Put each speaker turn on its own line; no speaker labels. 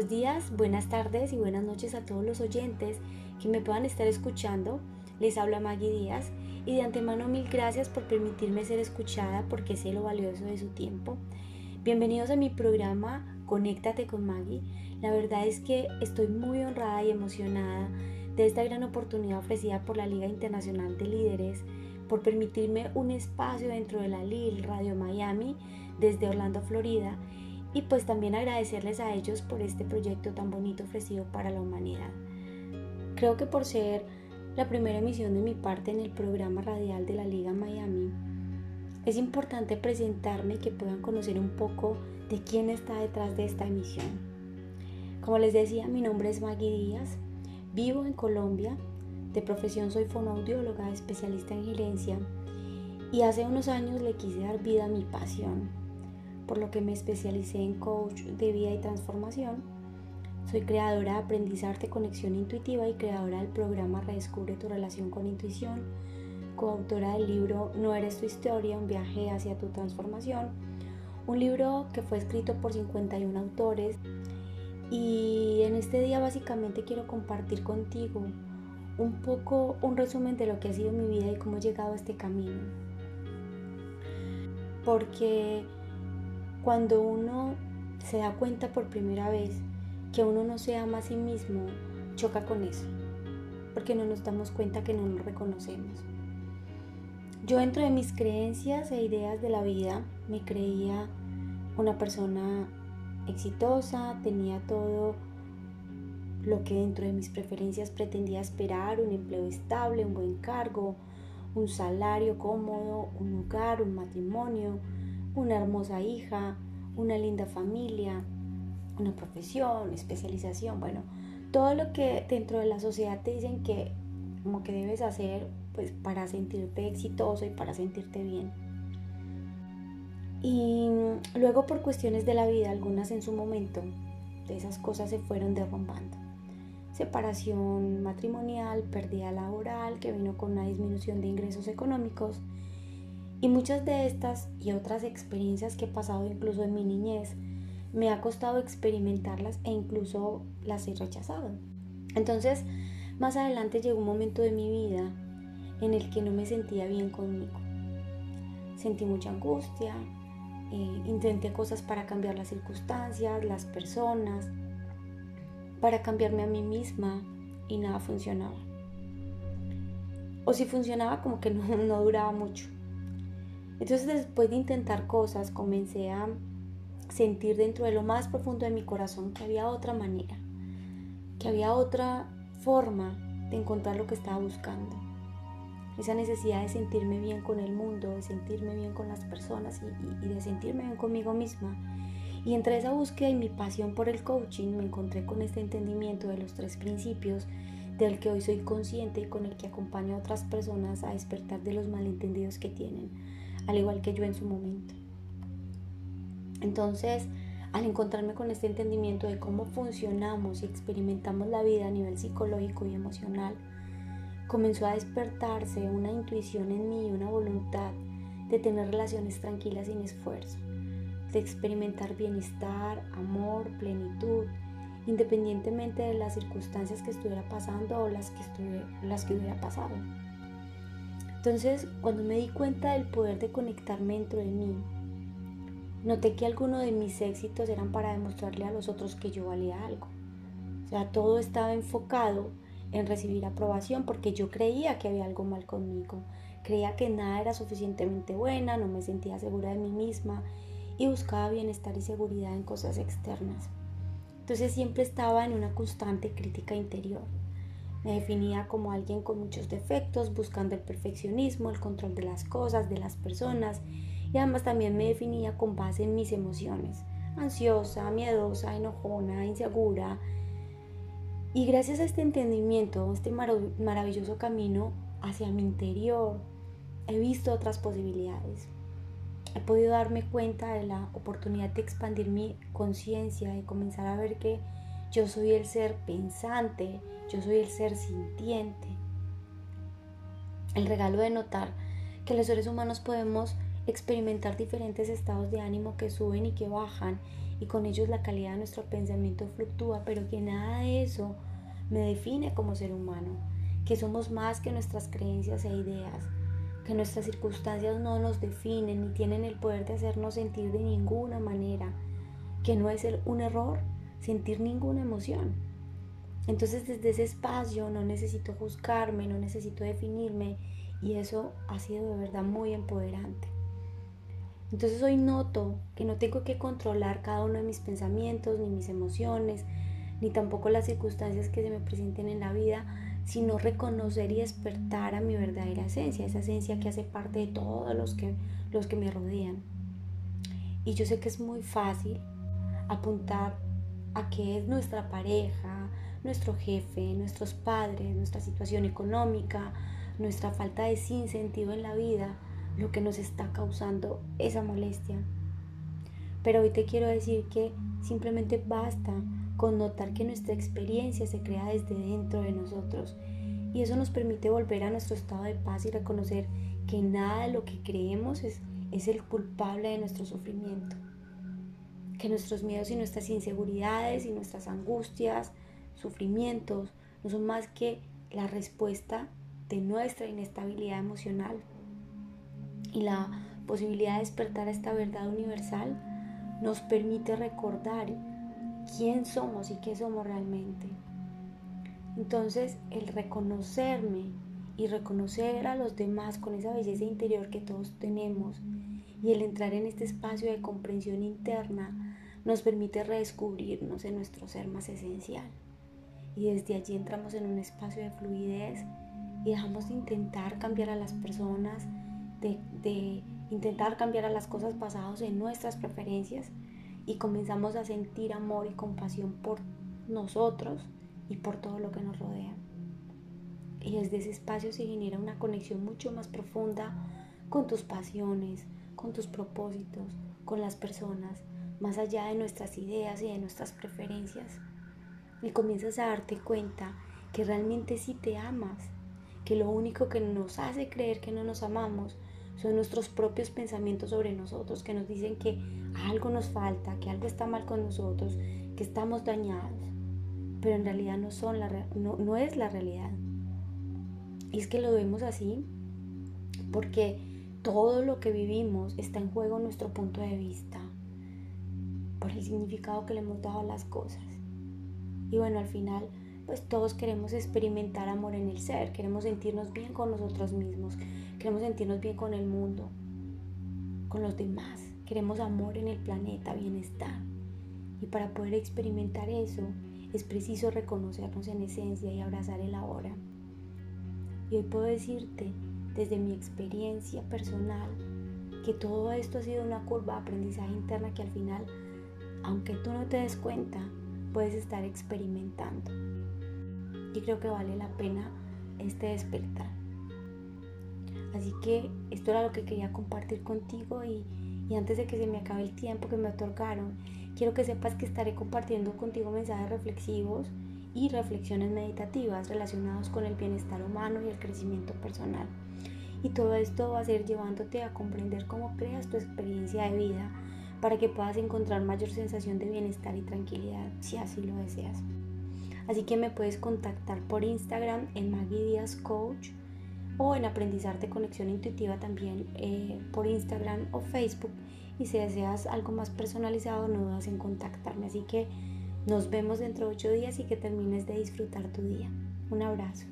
Buenos días, buenas tardes y buenas noches a todos los oyentes que me puedan estar escuchando. Les habla Maggie Díaz y de antemano mil gracias por permitirme ser escuchada porque sé lo valioso de su tiempo. Bienvenidos a mi programa Conéctate con Maggie. La verdad es que estoy muy honrada y emocionada de esta gran oportunidad ofrecida por la Liga Internacional de Líderes por permitirme un espacio dentro de la LIL Radio Miami desde Orlando, Florida y pues también agradecerles a ellos por este proyecto tan bonito ofrecido para la humanidad. Creo que por ser la primera emisión de mi parte en el programa radial de la Liga Miami, es importante presentarme y que puedan conocer un poco de quién está detrás de esta emisión. Como les decía, mi nombre es Maggie Díaz, vivo en Colombia, de profesión soy fonoaudióloga, especialista en gerencia y hace unos años le quise dar vida a mi pasión, por lo que me especialicé en coach de vida y transformación. Soy creadora de Aprendizarte Conexión Intuitiva y creadora del programa Redescubre tu relación con intuición, coautora del libro No eres tu historia, un viaje hacia tu transformación, un libro que fue escrito por 51 autores y en este día básicamente quiero compartir contigo un poco un resumen de lo que ha sido mi vida y cómo he llegado a este camino. Porque cuando uno se da cuenta por primera vez que uno no se ama a sí mismo, choca con eso, porque no nos damos cuenta que no nos reconocemos. Yo dentro de mis creencias e ideas de la vida me creía una persona exitosa, tenía todo lo que dentro de mis preferencias pretendía esperar, un empleo estable, un buen cargo, un salario cómodo, un hogar, un matrimonio, una hermosa hija, una linda familia, una profesión, especialización, bueno, todo lo que dentro de la sociedad te dicen que como que debes hacer pues para sentirte exitoso y para sentirte bien. Y luego por cuestiones de la vida, algunas en su momento, esas cosas se fueron derrumbando. Separación matrimonial, pérdida laboral que vino con una disminución de ingresos económicos y muchas de estas y otras experiencias que he pasado incluso en mi niñez me ha costado experimentarlas e incluso las he rechazado. Entonces, más adelante llegó un momento de mi vida en el que no me sentía bien conmigo. Sentí mucha angustia, eh, intenté cosas para cambiar las circunstancias, las personas, para cambiarme a mí misma y nada funcionaba. O si funcionaba como que no, no duraba mucho. Entonces después de intentar cosas comencé a sentir dentro de lo más profundo de mi corazón que había otra manera, que había otra forma de encontrar lo que estaba buscando esa necesidad de sentirme bien con el mundo, de sentirme bien con las personas y, de sentirme bien conmigo misma. Y entre esa búsqueda y mi pasión por el coaching me encontré con este entendimiento de los tres principios del que hoy soy consciente y con el que acompaño a otras personas a despertar de los malentendidos que tienen, al igual que yo en su momento. Entonces, al encontrarme con este entendimiento de cómo funcionamos y experimentamos la vida a nivel psicológico y emocional, comenzó a despertarse una intuición en mí, una voluntad de tener relaciones tranquilas sin esfuerzo, de experimentar bienestar, amor, plenitud, independientemente de las circunstancias que estuviera pasando o las que, las que hubiera pasado. Entonces, cuando me di cuenta del poder de conectarme dentro de mí, noté que algunos de mis éxitos eran para demostrarle a los otros que yo valía algo. O sea, todo estaba enfocado en recibir aprobación porque yo creía que había algo mal conmigo, creía que nada era suficientemente buena, no me sentía segura de mí misma y buscaba bienestar y seguridad en cosas externas. Entonces siempre estaba en una constante crítica interior. Me definía como alguien con muchos defectos, buscando el perfeccionismo, el control de las cosas, de las personas y además también me definía con base en mis emociones, ansiosa, miedosa, enojona, insegura, y gracias a este entendimiento, este maravilloso camino hacia mi interior, he visto otras posibilidades. He podido darme cuenta de la oportunidad de expandir mi conciencia, y comenzar a ver que yo soy el ser pensante, yo soy el ser sintiente. El regalo de notar que los seres humanos podemos experimentar diferentes estados de ánimo que suben y que bajan y con ellos la calidad de nuestro pensamiento fluctúa, pero que nada de eso me define como ser humano, que somos más que nuestras creencias e ideas, que nuestras circunstancias no nos definen ni tienen el poder de hacernos sentir de ninguna manera, que no es un error sentir ninguna emoción. Entonces desde ese espacio no necesito juzgarme, no necesito definirme y eso ha sido de verdad muy empoderante. Entonces hoy noto que no tengo que controlar cada uno de mis pensamientos, ni mis emociones, ni tampoco las circunstancias que se me presenten en la vida, sino reconocer y despertar a mi verdadera esencia, esa esencia que hace parte de todos los que, los que me rodean. Y yo sé que es muy fácil apuntar a qué es nuestra pareja, nuestro jefe, nuestros padres, nuestra situación económica, nuestra falta de sinsentido en la vida, lo que nos está causando esa molestia. Pero hoy te quiero decir que simplemente basta con notar que nuestra experiencia se crea desde dentro de nosotros y eso nos permite volver a nuestro estado de paz y reconocer que nada de lo que creemos es, es el culpable de nuestro sufrimiento. Que nuestros miedos y nuestras inseguridades y nuestras angustias, sufrimientos, no son más que la respuesta de nuestra inestabilidad emocional y la posibilidad de despertar a esta verdad universal nos permite recordar quién somos y qué somos realmente. Entonces el reconocerme y reconocer a los demás con esa belleza interior que todos tenemos y el entrar en este espacio de comprensión interna nos permite redescubrirnos en nuestro ser más esencial. Y desde allí entramos en un espacio de fluidez y dejamos de intentar cambiar a las personas, de, intentar cambiar a las cosas basadas en nuestras preferencias y comenzamos a sentir amor y compasión por nosotros y por todo lo que nos rodea. Y desde ese espacio se genera una conexión mucho más profunda con tus pasiones, con tus propósitos, con las personas, más allá de nuestras ideas y de nuestras preferencias. Y comienzas a darte cuenta que realmente sí te amas, que lo único que nos hace creer que no nos amamos son nuestros propios pensamientos sobre nosotros que nos dicen que algo nos falta, que algo está mal con nosotros, que estamos dañados. Pero en realidad no, son la, no, no es la realidad. Y es que lo vemos así porque todo lo que vivimos está en juego en nuestro punto de vista, por el significado que le hemos dado a las cosas. Y bueno, al final, pues todos queremos experimentar amor en el ser, queremos sentirnos bien con nosotros mismos, Queremos sentirnos bien con el mundo, con los demás. Queremos amor en el planeta, bienestar. Y para poder experimentar eso es preciso reconocernos en esencia y abrazar el ahora. Y hoy puedo decirte, desde mi experiencia personal, que todo esto ha sido una curva de aprendizaje interna que al final, aunque tú no te des cuenta, puedes estar experimentando. Y creo que vale la pena este despertar. Así que esto era lo que quería compartir contigo y, antes de que se me acabe el tiempo que me otorgaron, quiero que sepas que estaré compartiendo contigo mensajes reflexivos y reflexiones meditativas relacionados con el bienestar humano y el crecimiento personal. Y todo esto va a ser llevándote a comprender cómo creas tu experiencia de vida para que puedas encontrar mayor sensación de bienestar y tranquilidad si así lo deseas. Así que me puedes contactar por Instagram en Maggie Coach o en Aprendizarte Conexión Intuitiva también eh, por Instagram o Facebook. Y si deseas algo más personalizado, no dudas en contactarme. Así que nos vemos dentro de ocho días y que termines de disfrutar tu día. Un abrazo.